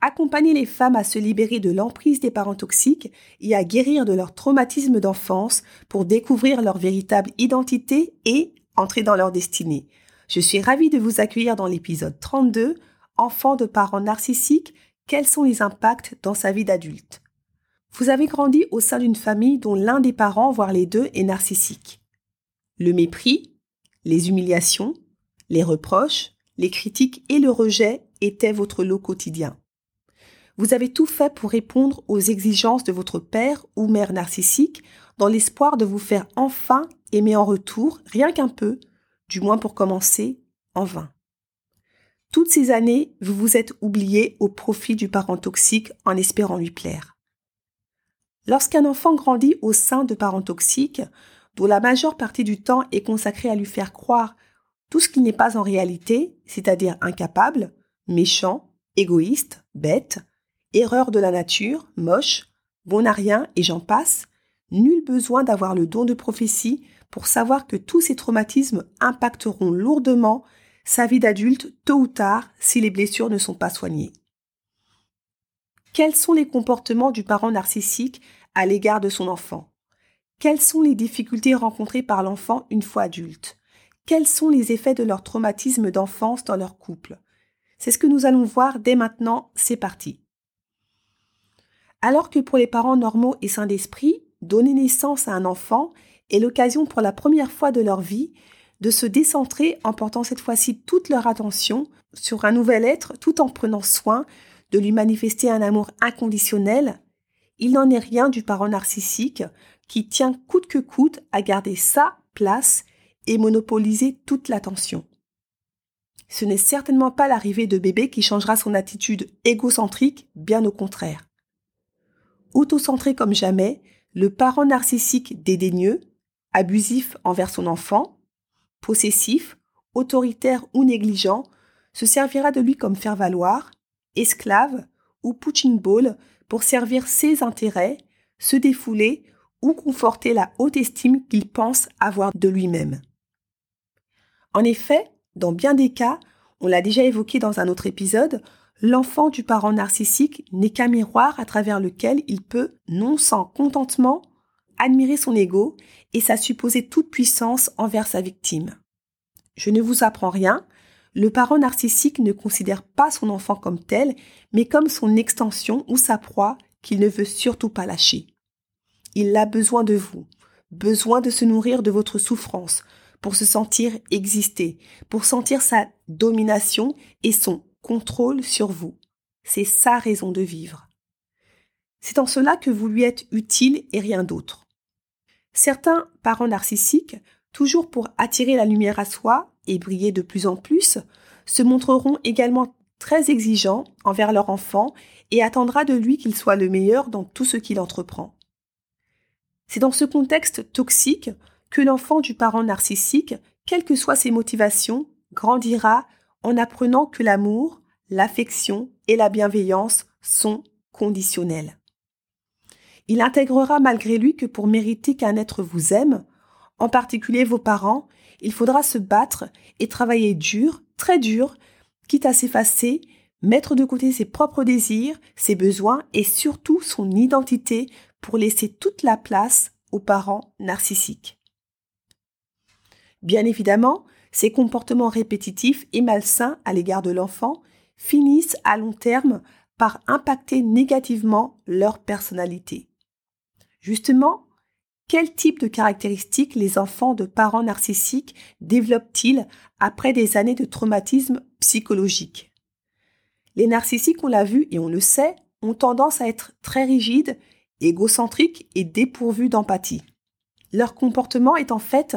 Accompagner les femmes à se libérer de l'emprise des parents toxiques et à guérir de leur traumatisme d'enfance pour découvrir leur véritable identité et entrer dans leur destinée. Je suis ravie de vous accueillir dans l'épisode 32, Enfants de parents narcissiques, quels sont les impacts dans sa vie d'adulte? Vous avez grandi au sein d'une famille dont l'un des parents, voire les deux, est narcissique. Le mépris, les humiliations, les reproches, les critiques et le rejet étaient votre lot quotidien. Vous avez tout fait pour répondre aux exigences de votre père ou mère narcissique dans l'espoir de vous faire enfin aimer en retour, rien qu'un peu, du moins pour commencer, en vain. Toutes ces années, vous vous êtes oublié au profit du parent toxique en espérant lui plaire. Lorsqu'un enfant grandit au sein de parents toxiques, dont la majeure partie du temps est consacrée à lui faire croire tout ce qu'il n'est pas en réalité, c'est-à-dire incapable, méchant, égoïste, bête, erreur de la nature, moche, bon à rien et j'en passe, nul besoin d'avoir le don de prophétie pour savoir que tous ces traumatismes impacteront lourdement sa vie d'adulte tôt ou tard si les blessures ne sont pas soignées. Quels sont les comportements du parent narcissique à l'égard de son enfant? Quelles sont les difficultés rencontrées par l'enfant une fois adulte? Quels sont les effets de leur traumatisme d'enfance dans leur couple? C'est ce que nous allons voir dès maintenant, c'est parti. Alors que pour les parents normaux et sains d'esprit, donner naissance à un enfant est l'occasion pour la première fois de leur vie de se décentrer en portant cette fois-ci toute leur attention sur un nouvel être tout en prenant soin de lui manifester un amour inconditionnel, il n'en est rien du parent narcissique qui tient coûte que coûte à garder sa place et monopoliser toute l'attention. Ce n'est certainement pas l'arrivée de bébé qui changera son attitude égocentrique, bien au contraire autocentré comme jamais, le parent narcissique dédaigneux, abusif envers son enfant, possessif, autoritaire ou négligent, se servira de lui comme faire-valoir, esclave ou punching ball pour servir ses intérêts, se défouler ou conforter la haute estime qu'il pense avoir de lui-même. En effet, dans bien des cas, on l'a déjà évoqué dans un autre épisode, l'enfant du parent narcissique n'est qu'un miroir à travers lequel il peut, non sans contentement, admirer son ego et sa supposée toute-puissance envers sa victime. Je ne vous apprends rien, le parent narcissique ne considère pas son enfant comme tel, mais comme son extension ou sa proie qu'il ne veut surtout pas lâcher. Il a besoin de vous, besoin de se nourrir de votre souffrance, pour se sentir exister, pour sentir sa domination et son contrôle sur vous. C'est sa raison de vivre. C'est en cela que vous lui êtes utile et rien d'autre. Certains parents narcissiques, toujours pour attirer la lumière à soi et briller de plus en plus, se montreront également très exigeants envers leur enfant et attendra de lui qu'il soit le meilleur dans tout ce qu'il entreprend. C'est dans ce contexte toxique que l'enfant du parent narcissique, quelles que soient ses motivations, grandira en apprenant que l'amour, l'affection et la bienveillance sont conditionnels. Il intégrera malgré lui que pour mériter qu'un être vous aime, en particulier vos parents, il faudra se battre et travailler dur, très dur, quitte à s'effacer, mettre de côté ses propres désirs, ses besoins et surtout son identité pour laisser toute la place aux parents narcissiques. Bien évidemment, ces comportements répétitifs et malsains à l'égard de l'enfant finissent à long terme par impacter négativement leur personnalité. Justement, quel type de caractéristiques les enfants de parents narcissiques développent-ils après des années de traumatisme psychologique? Les narcissiques, on l'a vu et on le sait, ont tendance à être très rigides, égocentriques et dépourvus d'empathie. Leur comportement est en fait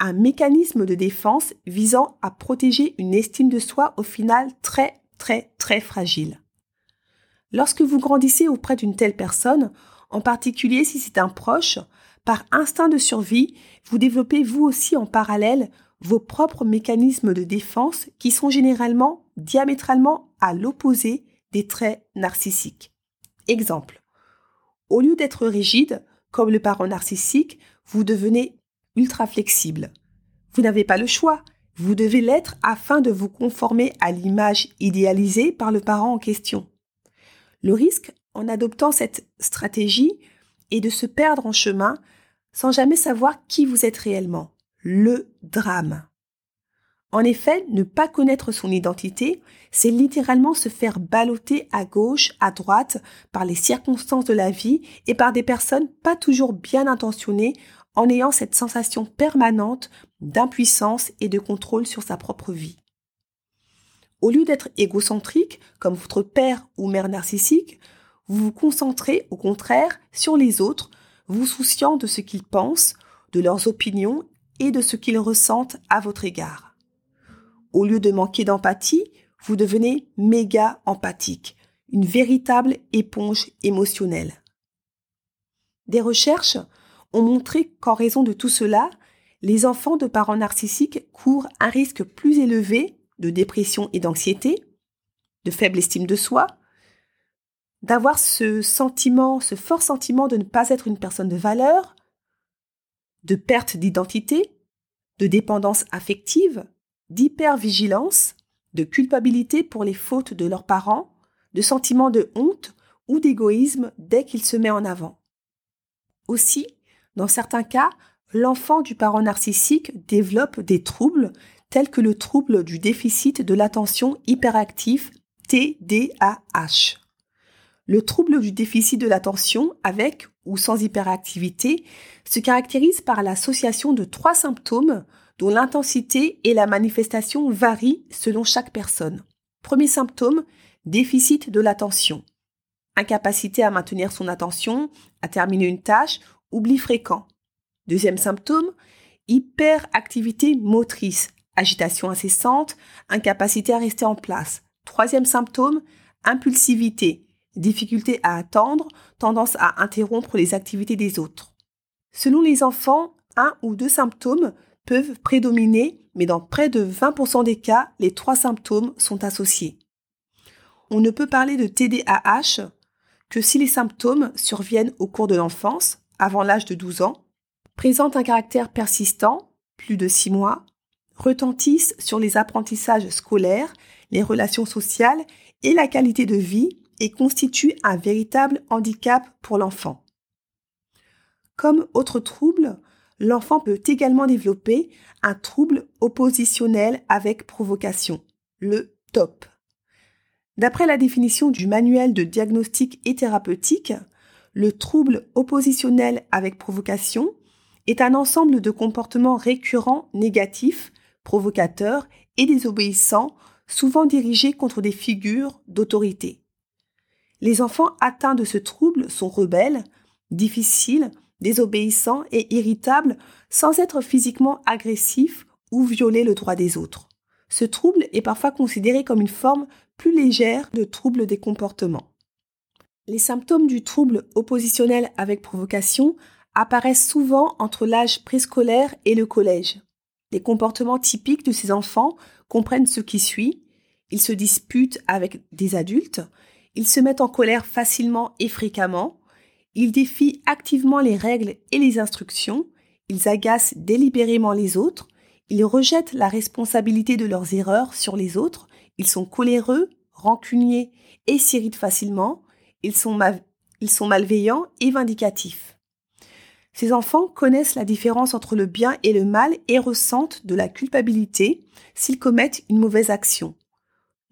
un mécanisme de défense visant à protéger une estime de soi au final très très très fragile. Lorsque vous grandissez auprès d'une telle personne, en particulier si c'est un proche, par instinct de survie, vous développez vous aussi en parallèle vos propres mécanismes de défense qui sont généralement diamétralement à l'opposé des traits narcissiques. Exemple. Au lieu d'être rigide, comme le parent narcissique, vous devenez ultra flexible. Vous n'avez pas le choix. Vous devez l'être afin de vous conformer à l'image idéalisée par le parent en question. Le risque, en adoptant cette stratégie, est de se perdre en chemin sans jamais savoir qui vous êtes réellement. Le drame. En effet, ne pas connaître son identité, c'est littéralement se faire balloter à gauche, à droite, par les circonstances de la vie et par des personnes pas toujours bien intentionnées en ayant cette sensation permanente d'impuissance et de contrôle sur sa propre vie. Au lieu d'être égocentrique, comme votre père ou mère narcissique, vous vous concentrez au contraire sur les autres, vous souciant de ce qu'ils pensent, de leurs opinions et de ce qu'ils ressentent à votre égard. Au lieu de manquer d'empathie, vous devenez méga empathique, une véritable éponge émotionnelle. Des recherches ont montré qu'en raison de tout cela, les enfants de parents narcissiques courent un risque plus élevé de dépression et d'anxiété, de faible estime de soi, d'avoir ce sentiment, ce fort sentiment de ne pas être une personne de valeur, de perte d'identité, de dépendance affective, d'hypervigilance, de culpabilité pour les fautes de leurs parents, de sentiment de honte ou d'égoïsme dès qu'il se met en avant. Aussi, dans certains cas, l'enfant du parent narcissique développe des troubles tels que le trouble du déficit de l'attention hyperactif TDAH. Le trouble du déficit de l'attention avec ou sans hyperactivité se caractérise par l'association de trois symptômes dont l'intensité et la manifestation varient selon chaque personne. Premier symptôme, déficit de l'attention. Incapacité à maintenir son attention, à terminer une tâche, oubli fréquent. Deuxième symptôme, hyperactivité motrice, agitation incessante, incapacité à rester en place. Troisième symptôme, impulsivité, difficulté à attendre, tendance à interrompre les activités des autres. Selon les enfants, un ou deux symptômes peuvent prédominer, mais dans près de 20% des cas, les trois symptômes sont associés. On ne peut parler de TDAH que si les symptômes surviennent au cours de l'enfance, avant l'âge de 12 ans, présentent un caractère persistant, plus de 6 mois, retentissent sur les apprentissages scolaires, les relations sociales et la qualité de vie et constituent un véritable handicap pour l'enfant. Comme autres troubles, l'enfant peut également développer un trouble oppositionnel avec provocation, le TOP. D'après la définition du manuel de diagnostic et thérapeutique, le trouble oppositionnel avec provocation est un ensemble de comportements récurrents négatifs, provocateurs et désobéissants, souvent dirigés contre des figures d'autorité. Les enfants atteints de ce trouble sont rebelles, difficiles, désobéissant et irritable sans être physiquement agressif ou violer le droit des autres. Ce trouble est parfois considéré comme une forme plus légère de trouble des comportements. Les symptômes du trouble oppositionnel avec provocation apparaissent souvent entre l'âge préscolaire et le collège. Les comportements typiques de ces enfants comprennent ce qui suit. Ils se disputent avec des adultes, ils se mettent en colère facilement et fréquemment, ils défient activement les règles et les instructions, ils agacent délibérément les autres, ils rejettent la responsabilité de leurs erreurs sur les autres, ils sont coléreux, rancuniers et s'irritent facilement, ils sont, malveillants et vindicatifs. Ces enfants connaissent la différence entre le bien et le mal et ressentent de la culpabilité s'ils commettent une mauvaise action.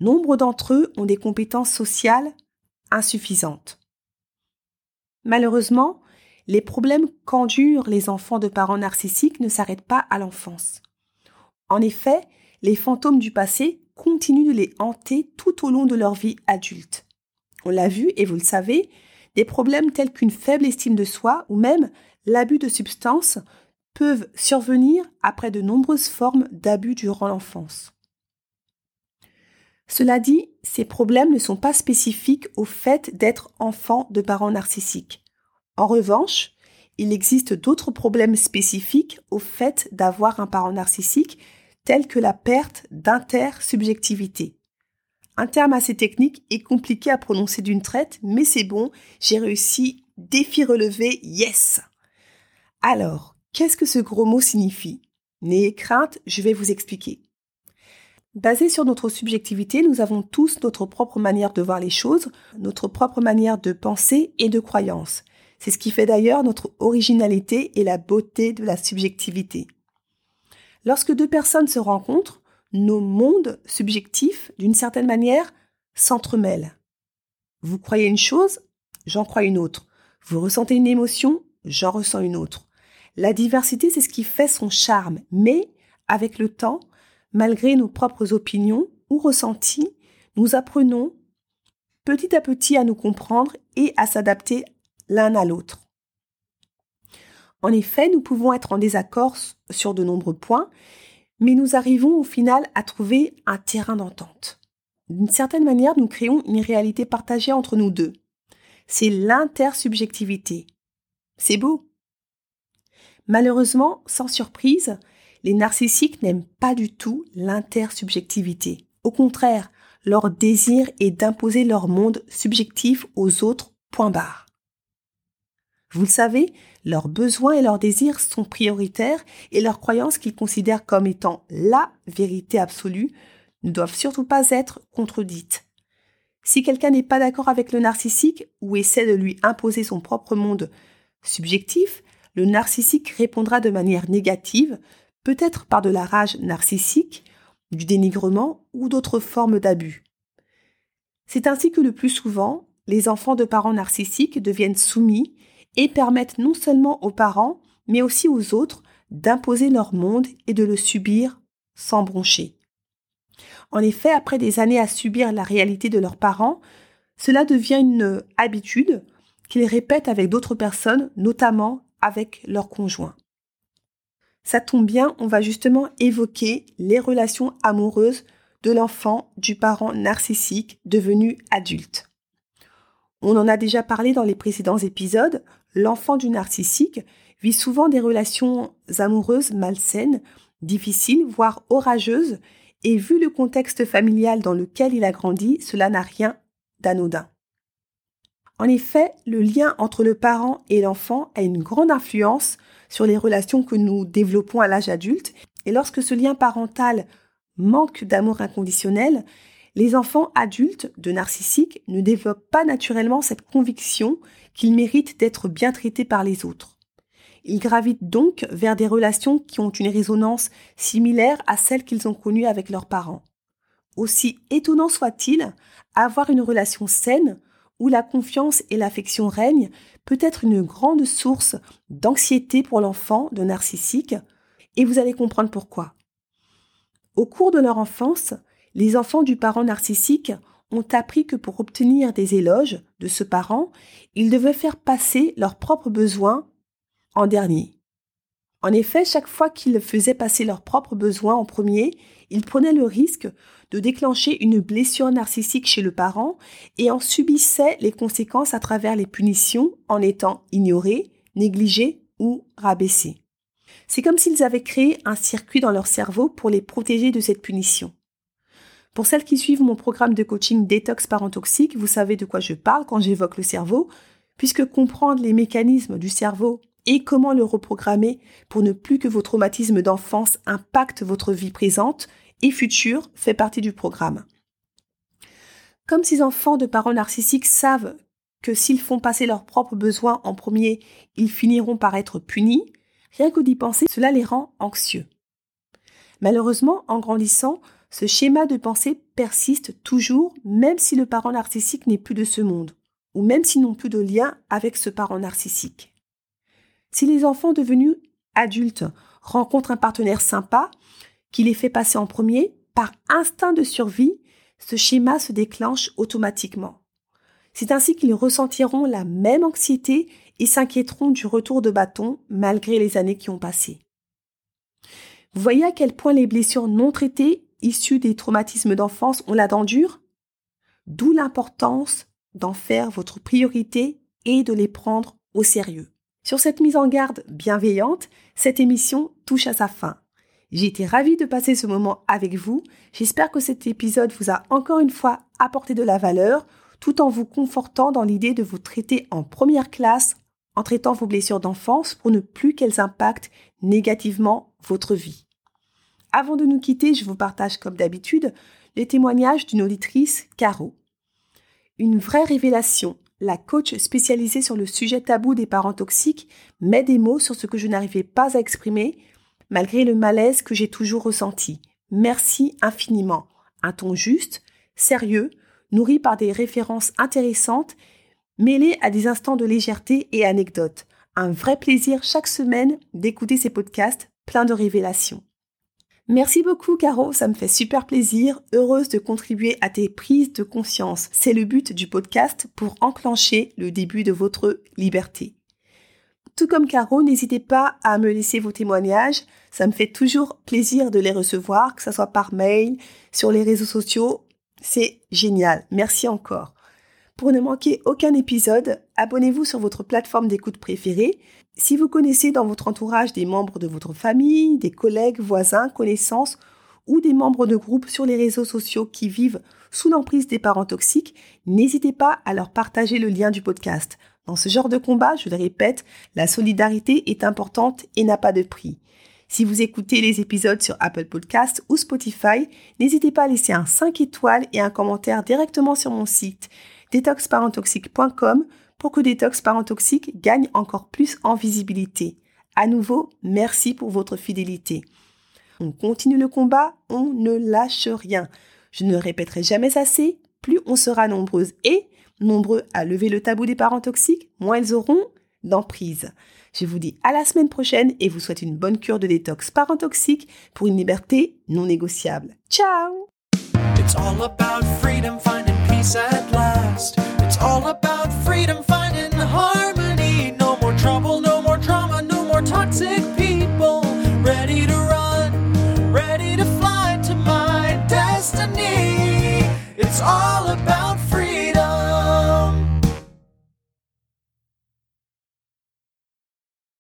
Nombre d'entre eux ont des compétences sociales insuffisantes. Malheureusement, les problèmes qu'endurent les enfants de parents narcissiques ne s'arrêtent pas à l'enfance. En effet, les fantômes du passé continuent de les hanter tout au long de leur vie adulte. On l'a vu et vous le savez, des problèmes tels qu'une faible estime de soi ou même l'abus de substances peuvent survenir après de nombreuses formes d'abus durant l'enfance. Cela dit, ces problèmes ne sont pas spécifiques au fait d'être enfant de parents narcissiques. En revanche, il existe d'autres problèmes spécifiques au fait d'avoir un parent narcissique, tels que la perte d'intersubjectivité. Un terme assez technique et compliqué à prononcer d'une traite, mais c'est bon, j'ai réussi, défi relevé, yes Alors, qu'est-ce que ce gros mot signifie? N'ayez crainte, je vais vous expliquer. Basé sur notre subjectivité, nous avons tous notre propre manière de voir les choses, notre propre manière de penser et de croyance. C'est ce qui fait d'ailleurs notre originalité et la beauté de la subjectivité. Lorsque deux personnes se rencontrent, nos mondes subjectifs, d'une certaine manière, s'entremêlent. Vous croyez une chose, j'en crois une autre. Vous ressentez une émotion, j'en ressens une autre. La diversité, c'est ce qui fait son charme, mais avec le temps, malgré nos propres opinions ou ressentis, nous apprenons petit à petit à nous comprendre et à s'adapter l'un à l'autre. En effet, nous pouvons être en désaccord sur de nombreux points, mais nous arrivons au final à trouver un terrain d'entente. D'une certaine manière, nous créons une réalité partagée entre nous deux. C'est l'intersubjectivité. C'est beau. Malheureusement, sans surprise, les narcissiques n'aiment pas du tout l'intersubjectivité. Au contraire, leur désir est d'imposer leur monde subjectif aux autres, point barre. Vous le savez, leurs besoins et leurs désirs sont prioritaires et leurs croyances qu'ils considèrent comme étant la vérité absolue ne doivent surtout pas être contredites. Si quelqu'un n'est pas d'accord avec le narcissique ou essaie de lui imposer son propre monde subjectif, le narcissique répondra de manière négative, peut-être par de la rage narcissique, du dénigrement ou d'autres formes d'abus. C'est ainsi que le plus souvent, les enfants de parents narcissiques deviennent soumis et permettent non seulement aux parents, mais aussi aux autres d'imposer leur monde et de le subir sans broncher. En effet, après des années à subir la réalité de leurs parents, cela devient une habitude qu'ils répètent avec d'autres personnes, notamment avec leurs conjoints. Ça tombe bien, on va justement évoquer les relations amoureuses de l'enfant du parent narcissique devenu adulte. On en a déjà parlé dans les précédents épisodes, l'enfant du narcissique vit souvent des relations amoureuses malsaines, difficiles, voire orageuses, et vu le contexte familial dans lequel il a grandi, cela n'a rien d'anodin. En effet, le lien entre le parent et l'enfant a une grande influence sur les relations que nous développons à l'âge adulte, et lorsque ce lien parental manque d'amour inconditionnel, les enfants adultes de narcissiques ne développent pas naturellement cette conviction qu'ils méritent d'être bien traités par les autres. Ils gravitent donc vers des relations qui ont une résonance similaire à celles qu'ils ont connues avec leurs parents. Aussi étonnant soit-il, avoir une relation saine, où la confiance et l'affection règnent, peut être une grande source d'anxiété pour l'enfant de narcissique, et vous allez comprendre pourquoi. Au cours de leur enfance, les enfants du parent narcissique ont appris que pour obtenir des éloges de ce parent, ils devaient faire passer leurs propres besoins en dernier. En effet, chaque fois qu'ils faisaient passer leurs propres besoins en premier, ils prenaient le risque de déclencher une blessure narcissique chez le parent et en subissaient les conséquences à travers les punitions en étant ignorés, négligés ou rabaissés. C'est comme s'ils avaient créé un circuit dans leur cerveau pour les protéger de cette punition. Pour celles qui suivent mon programme de coaching Détox Parent Toxique, vous savez de quoi je parle quand j'évoque le cerveau, puisque comprendre les mécanismes du cerveau et comment le reprogrammer pour ne plus que vos traumatismes d'enfance impactent votre vie présente et future fait partie du programme. Comme ces enfants de parents narcissiques savent que s'ils font passer leurs propres besoins en premier, ils finiront par être punis, rien que d'y penser, cela les rend anxieux. Malheureusement, en grandissant, ce schéma de pensée persiste toujours même si le parent narcissique n'est plus de ce monde, ou même s'ils n'ont plus de lien avec ce parent narcissique. Si les enfants devenus adultes rencontrent un partenaire sympa, qui les fait passer en premier, par instinct de survie, ce schéma se déclenche automatiquement. C'est ainsi qu'ils ressentiront la même anxiété et s'inquiéteront du retour de bâton malgré les années qui ont passé. Vous voyez à quel point les blessures non traitées issus des traumatismes d'enfance ont la dent D'où l'importance d'en faire votre priorité et de les prendre au sérieux. Sur cette mise en garde bienveillante, cette émission touche à sa fin. J'ai été ravie de passer ce moment avec vous. J'espère que cet épisode vous a encore une fois apporté de la valeur, tout en vous confortant dans l'idée de vous traiter en première classe en traitant vos blessures d'enfance pour ne plus qu'elles impactent négativement votre vie. Avant de nous quitter, je vous partage comme d'habitude les témoignages d'une auditrice, Caro. Une vraie révélation. La coach spécialisée sur le sujet tabou des parents toxiques met des mots sur ce que je n'arrivais pas à exprimer, malgré le malaise que j'ai toujours ressenti. Merci infiniment. Un ton juste, sérieux, nourri par des références intéressantes, mêlées à des instants de légèreté et anecdotes. Un vrai plaisir chaque semaine d'écouter ces podcasts pleins de révélations. Merci beaucoup Caro, ça me fait super plaisir, heureuse de contribuer à tes prises de conscience. C'est le but du podcast pour enclencher le début de votre liberté. Tout comme Caro, n'hésitez pas à me laisser vos témoignages, ça me fait toujours plaisir de les recevoir, que ce soit par mail, sur les réseaux sociaux, c'est génial. Merci encore. Pour ne manquer aucun épisode, abonnez-vous sur votre plateforme d'écoute préférée. Si vous connaissez dans votre entourage des membres de votre famille, des collègues, voisins, connaissances ou des membres de groupe sur les réseaux sociaux qui vivent sous l'emprise des parents toxiques, n'hésitez pas à leur partager le lien du podcast. Dans ce genre de combat, je le répète, la solidarité est importante et n'a pas de prix. Si vous écoutez les épisodes sur Apple Podcast ou Spotify, n'hésitez pas à laisser un 5 étoiles et un commentaire directement sur mon site detoxparentoxique.com pour que Détox Parents Toxiques gagne encore plus en visibilité. À nouveau, merci pour votre fidélité. On continue le combat, on ne lâche rien. Je ne répéterai jamais assez, plus on sera nombreuses et nombreux à lever le tabou des parents toxiques, moins ils auront d'emprise. Je vous dis à la semaine prochaine et vous souhaite une bonne cure de détox parents toxiques pour une liberté non négociable. Ciao all about freedom, finding harmony. No more trouble, no more drama, no more toxic people. Ready to run, ready to fly to my destiny. It's all